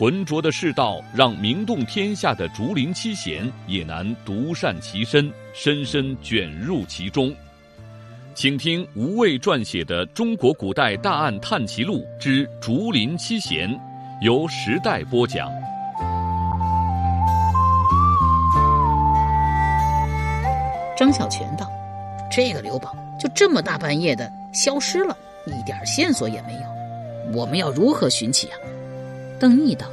浑浊的世道，让名动天下的竹林七贤也难独善其身，深深卷入其中。请听吴畏撰写的《中国古代大案探奇录之竹林七贤》，由时代播讲。张小泉道：“这个刘宝就这么大半夜的消失了，一点线索也没有，我们要如何寻起啊？”邓毅道：“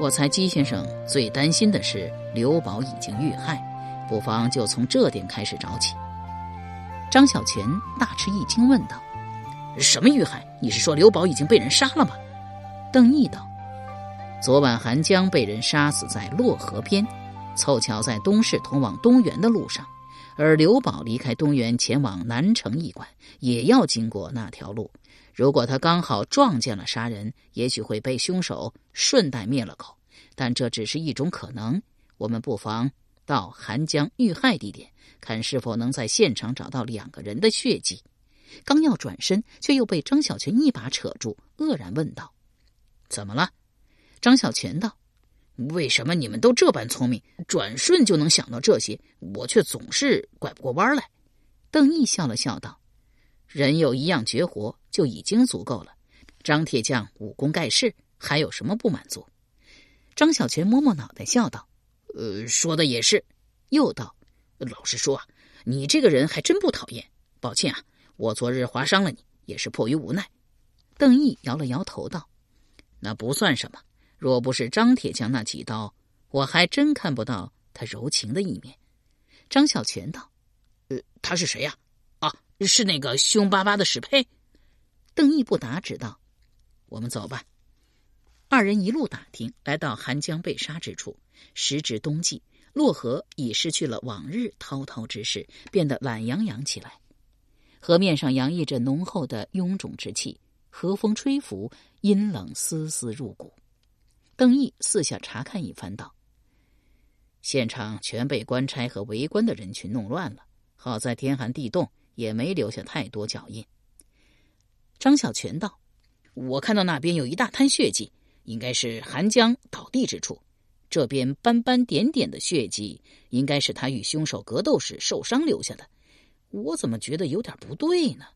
我猜姬先生最担心的是刘宝已经遇害，不妨就从这点开始找起。”张小泉大吃一惊，问道：“什么遇害？你是说刘宝已经被人杀了吗？”邓毅道：“昨晚韩江被人杀死在洛河边，凑巧在东市通往东园的路上，而刘宝离开东园前往南城驿馆，也要经过那条路。”如果他刚好撞见了杀人，也许会被凶手顺带灭了口，但这只是一种可能。我们不妨到韩江遇害地点，看是否能在现场找到两个人的血迹。刚要转身，却又被张小泉一把扯住，愕然问道：“怎么了？”张小泉道：“为什么你们都这般聪明，转瞬就能想到这些，我却总是拐不过弯来？”邓毅笑了笑道。人有一样绝活就已经足够了。张铁匠武功盖世，还有什么不满足？张小泉摸摸脑袋，笑道：“呃，说的也是。”又道：“老实说，你这个人还真不讨厌。抱歉啊，我昨日划伤了你，也是迫于无奈。”邓毅摇了摇头道：“那不算什么。若不是张铁匠那几刀，我还真看不到他柔情的一面。”张小泉道：“呃，他是谁呀？”啊是那个凶巴巴的史佩，邓毅不答，只道：“我们走吧。”二人一路打听，来到韩江被杀之处。时值冬季，洛河已失去了往日滔滔之势，变得懒洋洋起来。河面上洋溢着浓厚的臃肿之气，和风吹拂，阴冷丝丝入骨。邓毅四下查看一番，道：“现场全被官差和围观的人群弄乱了。好在天寒地冻。”也没留下太多脚印。张小泉道：“我看到那边有一大滩血迹，应该是韩江倒地之处。这边斑斑点点的血迹，应该是他与凶手格斗时受伤留下的。我怎么觉得有点不对呢？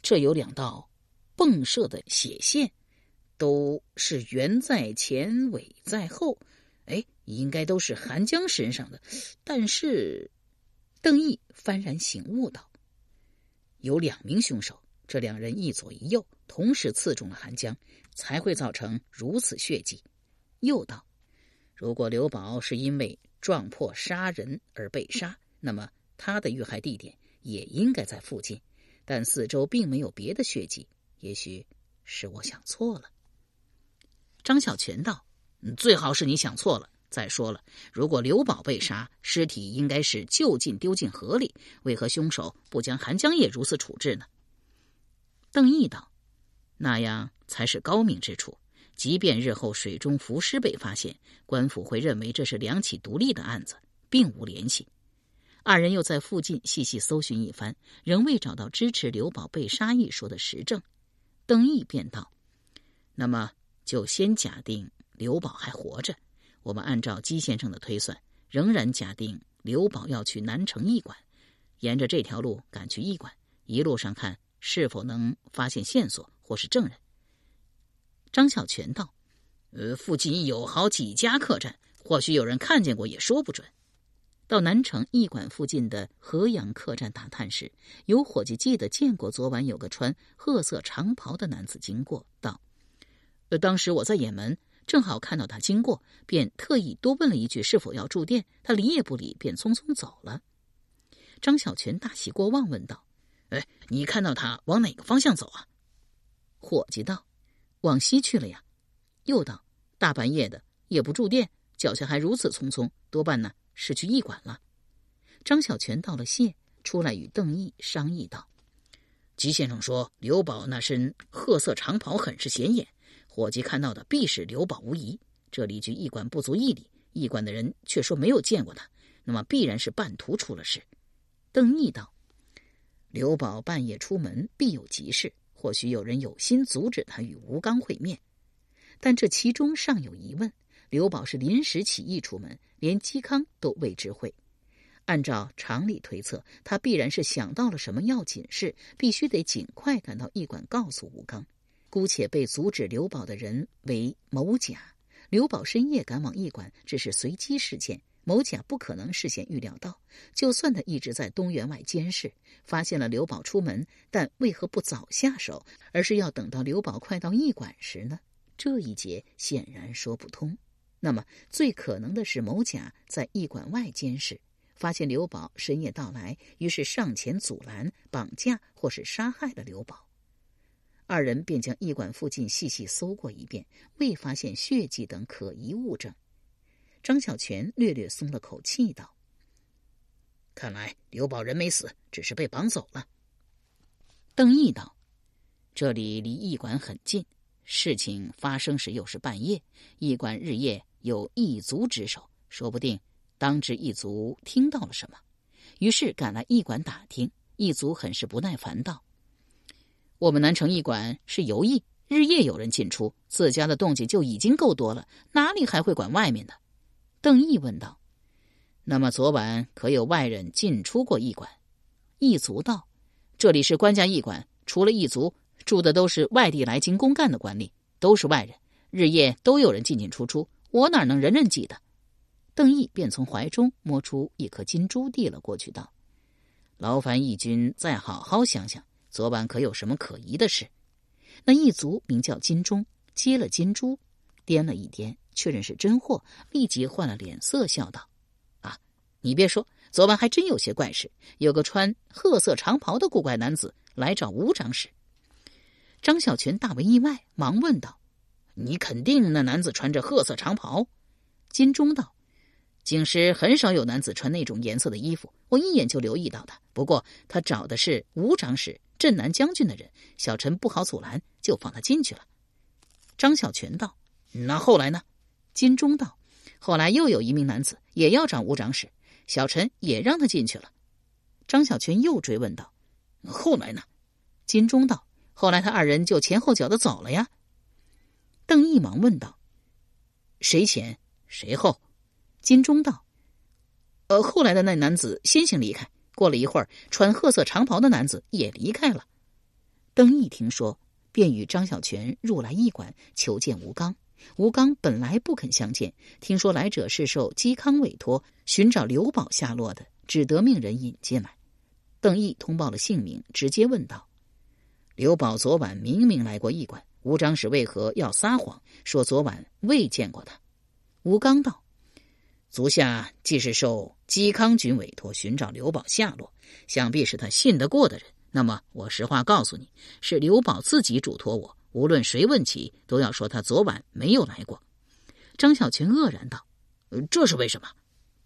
这有两道迸射的血线，都是圆在前，尾在后。哎，应该都是韩江身上的。但是，邓毅幡然醒悟道。”有两名凶手，这两人一左一右，同时刺中了韩江，才会造成如此血迹。又道：如果刘宝是因为撞破杀人而被杀，那么他的遇害地点也应该在附近，但四周并没有别的血迹，也许是我想错了。张小泉道：最好是你想错了。再说了，如果刘宝被杀，尸体应该是就近丢进河里，为何凶手不将韩江也如此处置呢？邓毅道：“那样才是高明之处。即便日后水中浮尸被发现，官府会认为这是两起独立的案子，并无联系。”二人又在附近细细搜寻一番，仍未找到支持刘宝被杀一说的实证。邓毅便道：“那么就先假定刘宝还活着。”我们按照姬先生的推算，仍然假定刘宝要去南城驿馆，沿着这条路赶去驿馆，一路上看是否能发现线索或是证人。张小泉道：“呃，附近有好几家客栈，或许有人看见过，也说不准。”到南城驿馆附近的河阳客栈打探时，有伙计记得见过昨晚有个穿褐色长袍的男子经过，道：“呃，当时我在掩门。”正好看到他经过，便特意多问了一句是否要住店。他理也不理，便匆匆走了。张小泉大喜过望，问道：“哎，你看到他往哪个方向走啊？”伙计道：“往西去了呀。”又道：“大半夜的也不住店，脚下还如此匆匆，多半呢是去驿馆了。”张小泉道了谢，出来与邓毅商议道：“吉先生说刘宝那身褐色长袍很是显眼，伙计看到的必是刘宝无疑。这里距驿馆不足一里，驿馆的人却说没有见过他，那么必然是半途出了事。”邓毅道：“刘宝半夜出门，必有急事，或许有人有心阻止他与吴刚会面，但这其中尚有疑问。刘宝是临时起意出门，连嵇康都未知会。按照常理推测，他必然是想到了什么要紧事，必须得尽快赶到驿馆告诉吴刚。姑且被阻止刘宝的人为某甲。刘宝深夜赶往驿馆，只是随机事件。”某甲不可能事先预料到，就算他一直在东园外监视，发现了刘宝出门，但为何不早下手，而是要等到刘宝快到驿馆时呢？这一节显然说不通。那么，最可能的是某甲在驿馆外监视，发现刘宝深夜到来，于是上前阻拦、绑架或是杀害了刘宝。二人便将驿馆附近细细搜过一遍，未发现血迹等可疑物证。张小泉略略松了口气，道：“看来刘宝人没死，只是被绑走了。”邓毅道：“这里离驿馆很近，事情发生时又是半夜，驿馆日夜有异族值守，说不定当值异族听到了什么，于是赶来驿馆打听。异族很是不耐烦道：‘我们南城驿馆是游驿，日夜有人进出，自家的动静就已经够多了，哪里还会管外面的？’”邓毅问道：“那么昨晚可有外人进出过驿馆？”异族道：“这里是官家驿馆，除了异族，住的都是外地来京公干的官吏，都是外人，日夜都有人进进出出，我哪能人人记得？”邓毅便从怀中摸出一颗金珠，递了过去，道：“劳烦义军再好好想想，昨晚可有什么可疑的事？”那异族名叫金钟，接了金珠，掂了一掂。确认是真货，立即换了脸色，笑道：“啊，你别说，昨晚还真有些怪事。有个穿褐色长袍的古怪男子来找吴长史。”张小泉大为意外，忙问道：“你肯定那男子穿着褐色长袍？”金钟道：“京师很少有男子穿那种颜色的衣服，我一眼就留意到他。不过他找的是吴长史、镇南将军的人，小陈不好阻拦，就放他进去了。”张小泉道：“那后来呢？”金钟道：“后来又有一名男子也要找吴长史，小陈也让他进去了。”张小泉又追问道：“后来呢？”金钟道：“后来他二人就前后脚的走了呀。”邓毅忙问道：“谁前谁后？”金钟道：“呃，后来的那男子先行离开，过了一会儿，穿褐色长袍的男子也离开了。”邓毅听说，便与张小泉入来驿馆求见吴刚。吴刚本来不肯相见，听说来者是受嵇康委托寻找刘宝下落的，只得命人引进来。邓毅通报了姓名，直接问道：“刘宝昨晚明明来过驿馆，吴长史为何要撒谎，说昨晚未见过他？”吴刚道：“足下既是受嵇康君委托寻找刘宝下落，想必是他信得过的人。那么我实话告诉你，是刘宝自己嘱托我。”无论谁问起，都要说他昨晚没有来过。张小泉愕然道：“这是为什么？”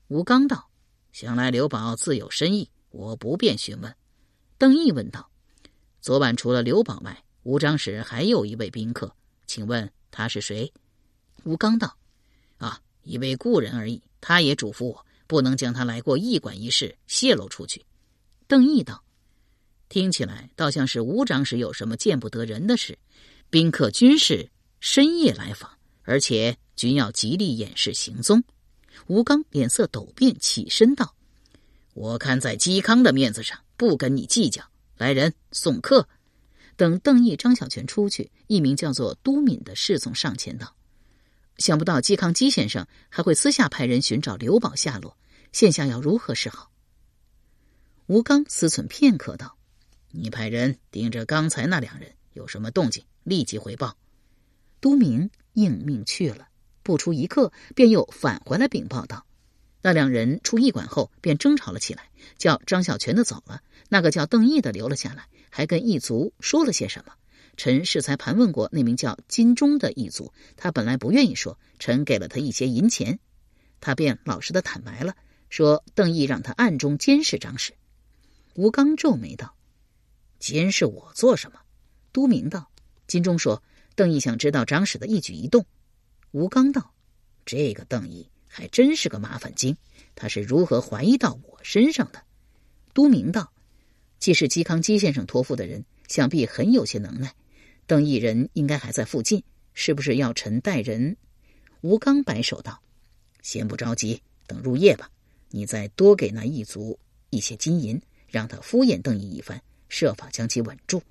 吴刚道：“想来刘宝自有深意，我不便询问。”邓毅问道：“昨晚除了刘宝外，吴长史还有一位宾客，请问他是谁？”吴刚道：“啊，一位故人而已。他也嘱咐我，不能将他来过驿馆一事泄露出去。”邓毅道：“听起来倒像是吴长史有什么见不得人的事。”宾客军士深夜来访，而且均要极力掩饰行踪。吴刚脸色陡变，起身道：“我看在嵇康的面子上，不跟你计较。来人，送客。”等邓毅、张小泉出去，一名叫做都敏的侍从上前道：“想不到嵇康嵇先生还会私下派人寻找刘宝下落，现下要如何是好？”吴刚思忖片刻道：“你派人盯着刚才那两人，有什么动静？”立即回报，都明应命去了。不出一刻，便又返回来禀报道：那两人出驿馆后，便争吵了起来，叫张小泉的走了，那个叫邓毅的留了下来，还跟异族说了些什么。臣适才盘问过那名叫金钟的异族，他本来不愿意说，臣给了他一些银钱，他便老实的坦白了，说邓毅让他暗中监视张氏。吴刚皱眉道：“监视我做什么？”都明道：“金钟说邓毅想知道张氏的一举一动。”吴刚道：“这个邓毅还真是个麻烦精，他是如何怀疑到我身上的？”都明道：“既是嵇康嵇先生托付的人，想必很有些能耐。邓毅人应该还在附近，是不是要臣带人？”吴刚摆手道：“先不着急，等入夜吧。你再多给那一族一些金银，让他敷衍邓毅一番，设法将其稳住。”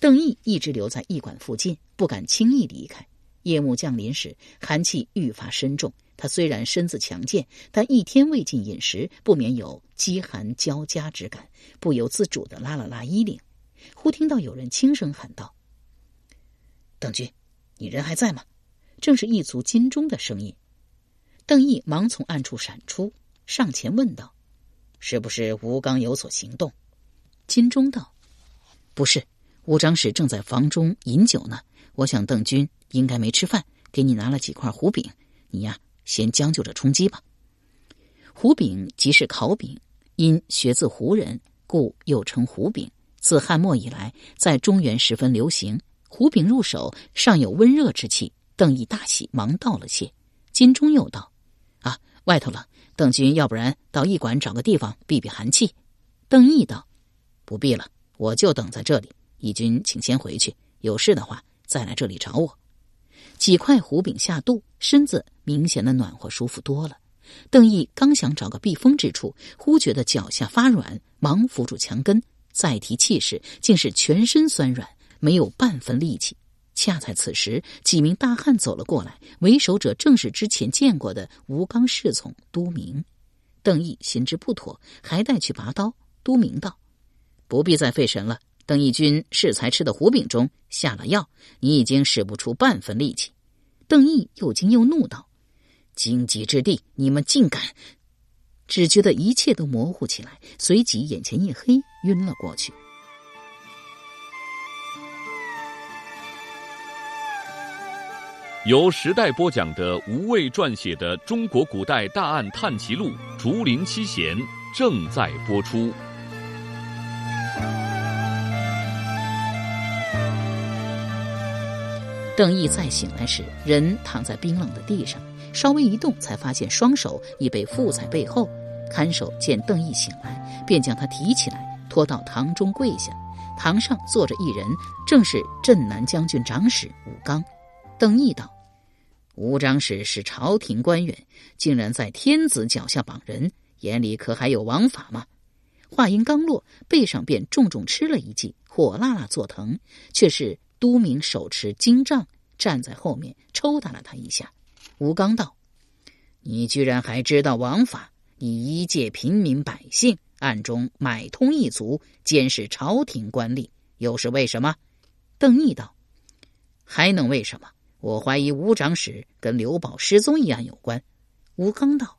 邓毅一直留在驿馆附近，不敢轻易离开。夜幕降临时，寒气愈发深重。他虽然身子强健，但一天未进饮食，不免有饥寒交加之感，不由自主的拉了拉衣领。忽听到有人轻声喊道：“邓军，你人还在吗？”正是一族金钟的声音。邓毅忙从暗处闪出，上前问道：“是不是吴刚有所行动？”金钟道：“不是，吴长史正在房中饮酒呢。我想邓军。”应该没吃饭，给你拿了几块胡饼，你呀先将就着充饥吧。胡饼即是烤饼，因学自胡人，故又称胡饼。自汉末以来，在中原十分流行。胡饼入手，尚有温热之气。邓毅大喜，忙道了谢。金钟又道：“啊，外头冷，邓军要不然到驿馆找个地方避避寒气。”邓毅道：“不必了，我就等在这里。义军请先回去，有事的话再来这里找我。”几块胡饼下肚，身子明显的暖和舒服多了。邓毅刚想找个避风之处，忽觉得脚下发软，忙扶住墙根，再提气势，竟是全身酸软，没有半分力气。恰在此时，几名大汉走了过来，为首者正是之前见过的吴刚侍从都明。邓毅心知不妥，还带去拔刀。都明道：“不必再费神了。”邓义军适才吃的糊饼中下了药，你已经使不出半分力气。邓毅又惊又怒道：“荆棘之地，你们竟敢！”只觉得一切都模糊起来，随即眼前一黑，晕了过去。由时代播讲的吴畏撰写的《中国古代大案探奇录·竹林七贤》正在播出。邓毅再醒来时，人躺在冰冷的地上，稍微一动，才发现双手已被缚在背后。看守见邓毅醒来，便将他提起来，拖到堂中跪下。堂上坐着一人，正是镇南将军长史吴刚。邓毅道：“吴长史是朝廷官员，竟然在天子脚下绑人，眼里可还有王法吗？”话音刚落，背上便重重吃了一记，火辣辣作疼，却是。都明手持金杖站在后面抽打了他一下。吴刚道：“你居然还知道王法？你一介平民百姓，暗中买通一族，监视朝廷官吏，又是为什么？”邓毅道：“还能为什么？我怀疑吴长史跟刘宝失踪一案有关。”吴刚道：“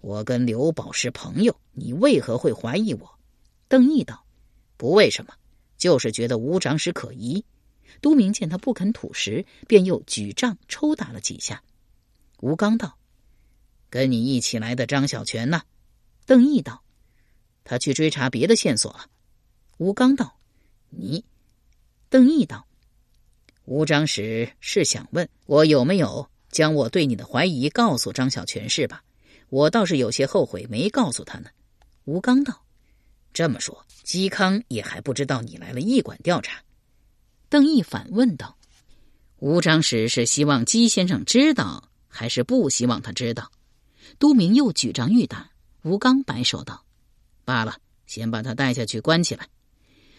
我跟刘宝是朋友，你为何会怀疑我？”邓毅道：“不为什么，就是觉得吴长史可疑。”都明见他不肯吐实，便又举杖抽打了几下。吴刚道：“跟你一起来的张小泉呢？”邓毅道：“他去追查别的线索了。”吴刚道：“你？”邓毅道：“吴长史是想问我有没有将我对你的怀疑告诉张小泉是吧？我倒是有些后悔没告诉他呢。”吴刚道：“这么说，嵇康也还不知道你来了驿馆调查。”邓毅反问道：“吴长史是希望姬先生知道，还是不希望他知道？”都明又举杖欲打，吴刚摆手道：“罢了，先把他带下去关起来。”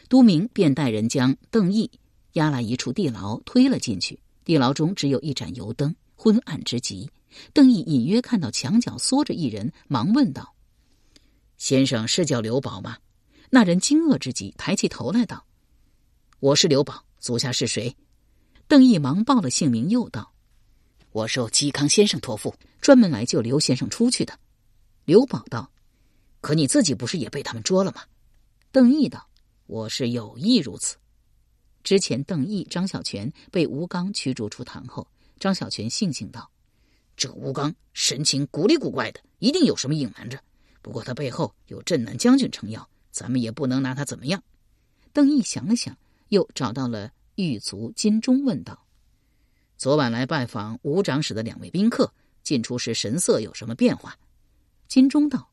都明便带人将邓毅押来一处地牢，推了进去。地牢中只有一盏油灯，昏暗之极。邓毅隐约看到墙角缩着一人，忙问道：“先生是叫刘宝吗？”那人惊愕之极，抬起头来道：“我是刘宝。”足下是谁？邓毅忙报了姓名，又道：“我受嵇康先生托付，专门来救刘先生出去的。”刘宝道：“可你自己不是也被他们捉了吗？”邓毅道：“我是有意如此。”之前，邓毅、张小泉被吴刚驱逐出堂后，张小泉悻悻道：“这个吴刚神情古里古怪的，一定有什么隐瞒着。不过他背后有镇南将军撑腰，咱们也不能拿他怎么样。邓毅想了想，又找到了狱卒金钟，问道：“昨晚来拜访吴长史的两位宾客，进出时神色有什么变化？”金钟道：“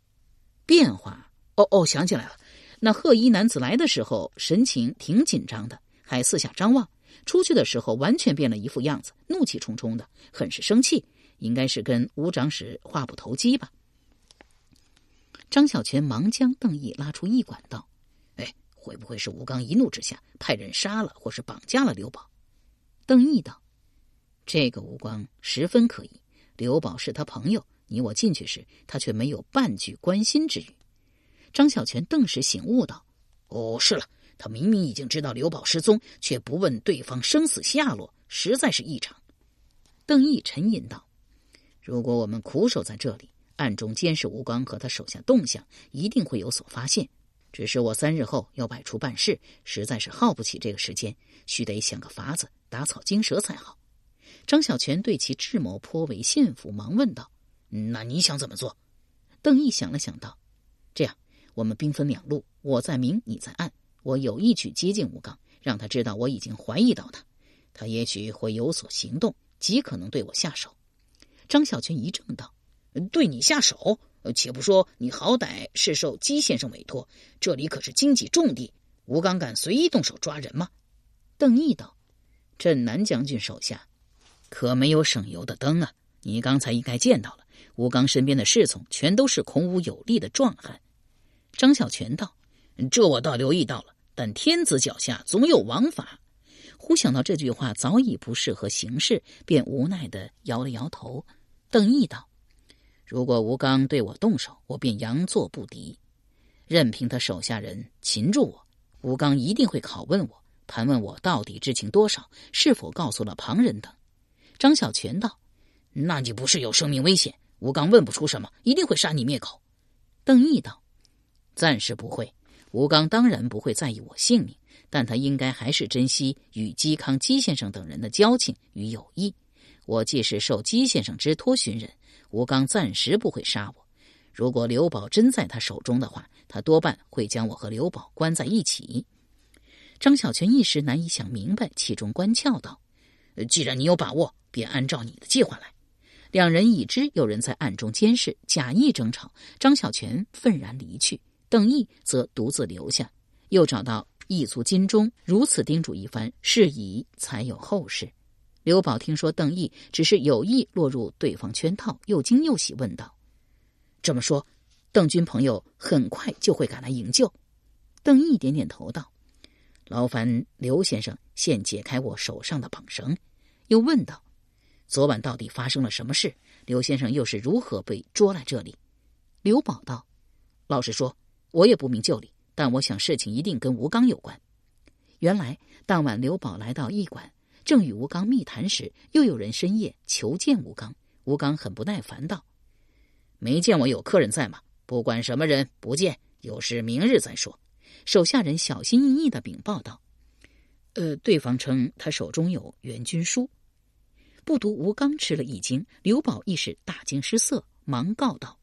变化？哦哦，想起来了。那贺衣男子来的时候，神情挺紧张的，还四下张望；出去的时候，完全变了一副样子，怒气冲冲的，很是生气。应该是跟吴长史话不投机吧。”张小泉忙将邓毅拉出驿馆，道：“哎，会不会是吴刚一怒之下派人杀了或是绑架了刘宝？”邓毅道：“这个吴刚十分可疑。刘宝是他朋友，你我进去时，他却没有半句关心之语。”张小泉顿时醒悟道：“哦，是了，他明明已经知道刘宝失踪，却不问对方生死下落，实在是异常。”邓毅沉吟道：“如果我们苦守在这里。”暗中监视吴刚和他手下动向，一定会有所发现。只是我三日后要外出办事，实在是耗不起这个时间，须得想个法子打草惊蛇才好。张小泉对其智谋颇为信服，忙问道：“那你想怎么做？”邓毅想了想道：“这样，我们兵分两路，我在明，你在暗。我有意去接近吴刚，让他知道我已经怀疑到他，他也许会有所行动，极可能对我下手。”张小泉一怔道。对你下手？且不说你好歹是受姬先生委托，这里可是经济重地，吴刚敢随意动手抓人吗？邓毅道：“镇南将军手下可没有省油的灯啊！你刚才应该见到了，吴刚身边的侍从全都是孔武有力的壮汉。”张小泉道：“这我倒留意到了，但天子脚下总有王法。”忽想到这句话早已不适合行事，便无奈的摇了摇头。邓毅道。如果吴刚对我动手，我便佯作不敌，任凭他手下人擒住我。吴刚一定会拷问我，盘问我到底知情多少，是否告诉了旁人等。张小泉道：“那你不是有生命危险？吴刚问不出什么，一定会杀你灭口。”邓毅道：“暂时不会。吴刚当然不会在意我性命，但他应该还是珍惜与嵇康嵇先生等人的交情与友谊。我既是受嵇先生之托寻人。”吴刚暂时不会杀我。如果刘宝真在他手中的话，他多半会将我和刘宝关在一起。张小泉一时难以想明白其中关窍，道：“既然你有把握，便按照你的计划来。”两人已知有人在暗中监视，假意争吵。张小泉愤然离去，邓毅则独自留下，又找到义族金钟，如此叮嘱一番，事宜才有后事。刘宝听说邓毅只是有意落入对方圈套，又惊又喜，问道：“这么说，邓军朋友很快就会赶来营救？”邓毅点点头道：“劳烦刘先生先解开我手上的绑绳。”又问道：“昨晚到底发生了什么事？刘先生又是如何被捉来这里？”刘宝道：“老实说，我也不明就里，但我想事情一定跟吴刚有关。”原来当晚刘宝来到驿馆。正与吴刚密谈时，又有人深夜求见吴刚。吴刚很不耐烦道：“没见我有客人在吗？不管什么人，不见，有事明日再说。”手下人小心翼翼的禀报道：“呃，对方称他手中有援军书。”不读吴刚吃了一惊，刘宝一时大惊失色，忙告道：“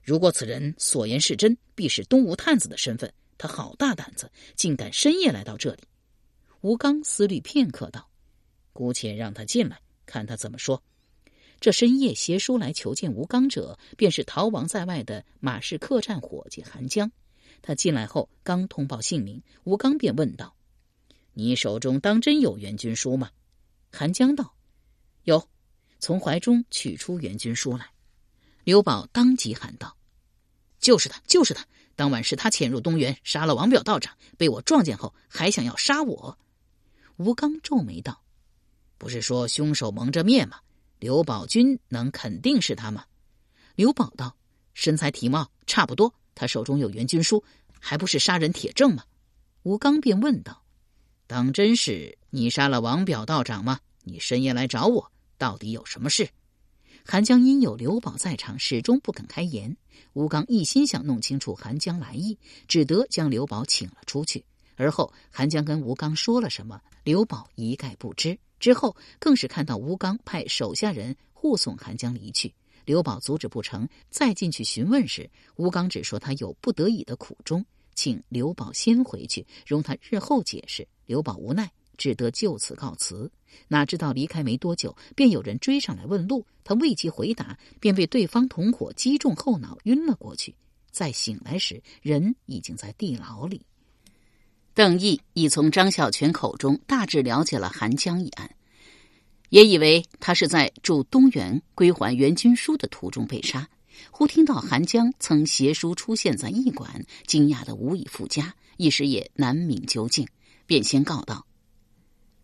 如果此人所言是真，必是东吴探子的身份。他好大胆子，竟敢深夜来到这里。”吴刚思虑片刻道。姑且让他进来，看他怎么说。这深夜携书来求见吴刚者，便是逃亡在外的马氏客栈伙计韩江。他进来后，刚通报姓名，吴刚便问道：“你手中当真有援军书吗？”韩江道：“有。”从怀中取出援军书来。刘宝当即喊道：“就是他，就是他！当晚是他潜入东园，杀了王表道长，被我撞见后，还想要杀我。”吴刚皱眉道。不是说凶手蒙着面吗？刘宝军能肯定是他吗？刘宝道：“身材体貌差不多，他手中有援军书，还不是杀人铁证吗？”吴刚便问道：“当真是你杀了王表道长吗？你深夜来找我，到底有什么事？”韩江因有刘宝在场，始终不肯开言。吴刚一心想弄清楚韩江来意，只得将刘宝请了出去。而后韩江跟吴刚说了什么，刘宝一概不知。之后更是看到吴刚派手下人护送韩江离去。刘宝阻止不成，再进去询问时，吴刚只说他有不得已的苦衷，请刘宝先回去，容他日后解释。刘宝无奈，只得就此告辞。哪知道离开没多久，便有人追上来问路，他未及回答，便被对方同伙击中后脑，晕了过去。再醒来时，人已经在地牢里。邓毅已从张小泉口中大致了解了韩江一案。也以为他是在驻东原归还援军书的途中被杀，忽听到韩江曾携书出现在驿馆，惊讶的无以复加，一时也难明究竟，便先告道：“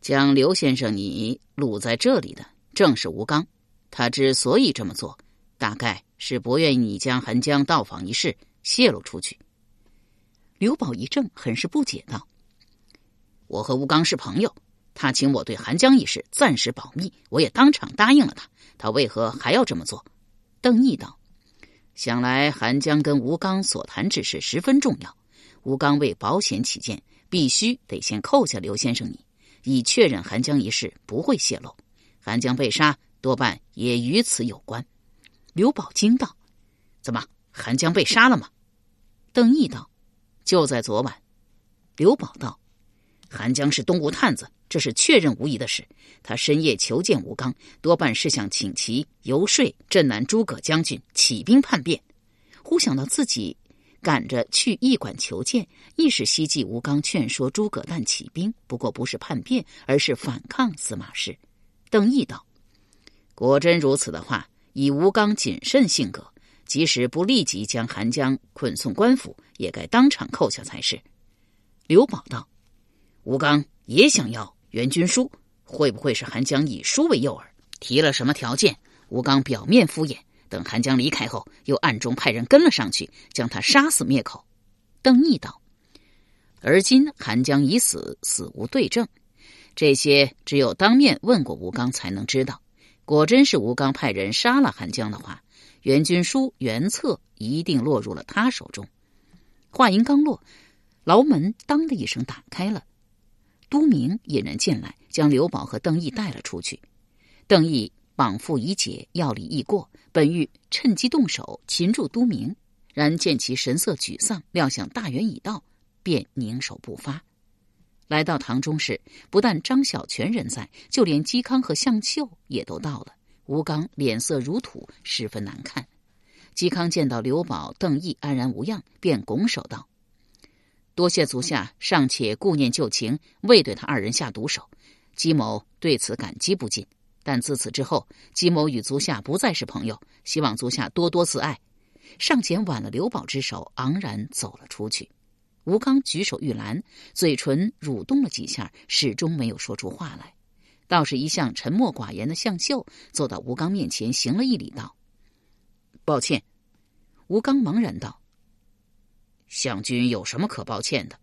将刘先生你掳在这里的正是吴刚，他之所以这么做，大概是不愿意你将韩江到访一事泄露出去。”刘宝一怔，很是不解道：“我和吴刚是朋友。”他请我对韩江一事暂时保密，我也当场答应了他。他为何还要这么做？邓毅道：“想来韩江跟吴刚所谈之事十分重要，吴刚为保险起见，必须得先扣下刘先生你，以确认韩江一事不会泄露。韩江被杀，多半也与此有关。”刘宝惊道：“怎么，韩江被杀了吗？”邓毅道：“就在昨晚。”刘宝道：“韩江是东吴探子。”这是确认无疑的事。他深夜求见吴刚，多半是想请其游说镇南诸葛将军起兵叛变。忽想到自己赶着去驿馆求见，亦是希冀吴刚劝说诸葛诞起兵，不过不是叛变，而是反抗司马氏。邓毅道：“果真如此的话，以吴刚谨慎性格，即使不立即将韩江捆送官府，也该当场扣下才是。”刘宝道：“吴刚也想要。”援军书会不会是韩江以书为诱饵，提了什么条件？吴刚表面敷衍，等韩江离开后，又暗中派人跟了上去，将他杀死灭口。邓毅道：“而今韩江已死，死无对证，这些只有当面问过吴刚才能知道。果真是吴刚派人杀了韩江的话，元军书元策一定落入了他手中。”话音刚落，牢门当的一声打开了。都明引人进来，将刘宝和邓毅带了出去。邓毅绑缚已解，药力已过，本欲趁机动手擒住都明，然见其神色沮丧，料想大援已到，便凝手不发。来到堂中时，不但张小泉人在，就连嵇康和向秀也都到了。吴刚脸色如土，十分难看。嵇康见到刘宝、邓毅安然无恙，便拱手道。多谢足下尚且顾念旧情，未对他二人下毒手，姬某对此感激不尽。但自此之后，姬某与足下不再是朋友，希望足下多多自爱。上前挽了刘宝之手，昂然走了出去。吴刚举手欲拦，嘴唇蠕动了几下，始终没有说出话来。倒是一向沉默寡言的向秀走到吴刚面前，行了一礼，道：“抱歉。”吴刚茫然道。向军有什么可抱歉的？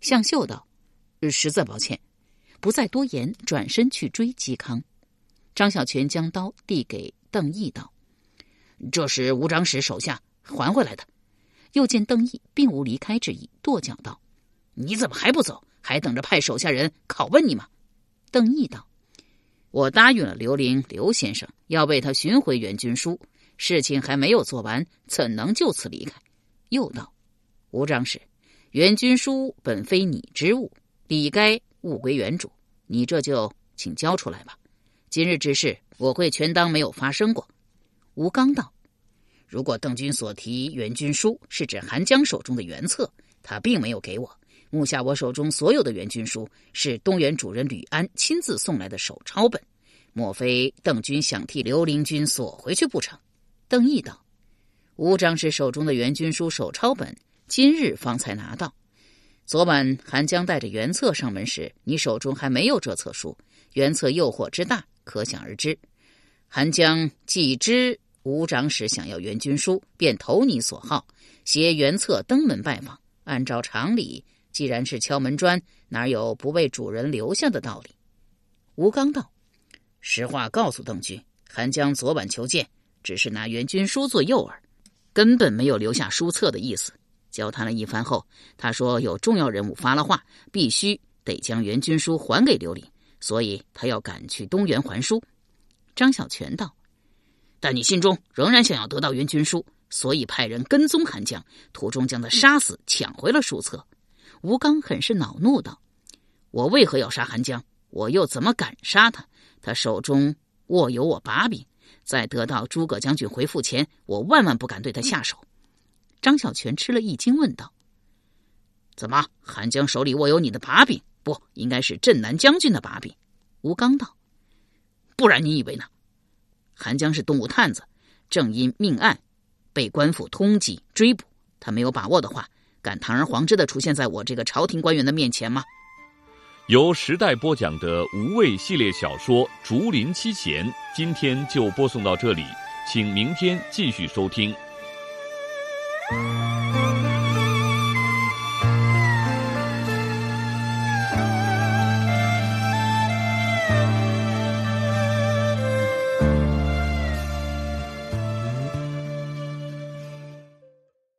向秀道：“实在抱歉。”不再多言，转身去追嵇康。张小泉将刀递给邓毅道：“这是吴长史手下还回来的。”又见邓毅并无离开之意，跺脚道：“你怎么还不走？还等着派手下人拷问你吗？”邓毅道：“我答应了刘玲刘先生，要为他寻回援军书，事情还没有做完，怎能就此离开？”又道。吴长史，援军书本非你之物，理该物归原主。你这就请交出来吧。今日之事，我会全当没有发生过。吴刚道：“如果邓军所提援军书是指韩江手中的原册，他并没有给我。目下我手中所有的援军书是东原主人吕安亲自送来的手抄本。莫非邓军想替刘灵军锁回去不成？”邓毅道：“吴长史手中的援军书手抄本。”今日方才拿到。昨晚韩江带着原册上门时，你手中还没有这册书。原册诱惑之大，可想而知。韩江既知吴长史想要援军书，便投你所好，携原册登门拜访。按照常理，既然是敲门砖，哪有不为主人留下的道理？吴刚道：“实话告诉邓军，韩江昨晚求见，只是拿援军书做诱饵，根本没有留下书册的意思。”交谈了一番后，他说有重要人物发了话，必须得将援军书还给刘玲，所以他要赶去东原还书。张小泉道：“但你心中仍然想要得到援军书，所以派人跟踪韩江，途中将他杀死，抢回了书册。吴刚很是恼怒道：“我为何要杀韩江？我又怎么敢杀他？他手中握有我把柄，在得到诸葛将军回复前，我万万不敢对他下手。”张小泉吃了一惊，问道：“怎么，韩江手里握有你的把柄？不应该是镇南将军的把柄？”吴刚道：“不然你以为呢？韩江是东吴探子，正因命案，被官府通缉追捕。他没有把握的话。”敢堂而皇之地出现在我这个朝廷官员的面前吗？由时代播讲的无畏系列小说竹林七贤今天就播送到这里请明天继续收听。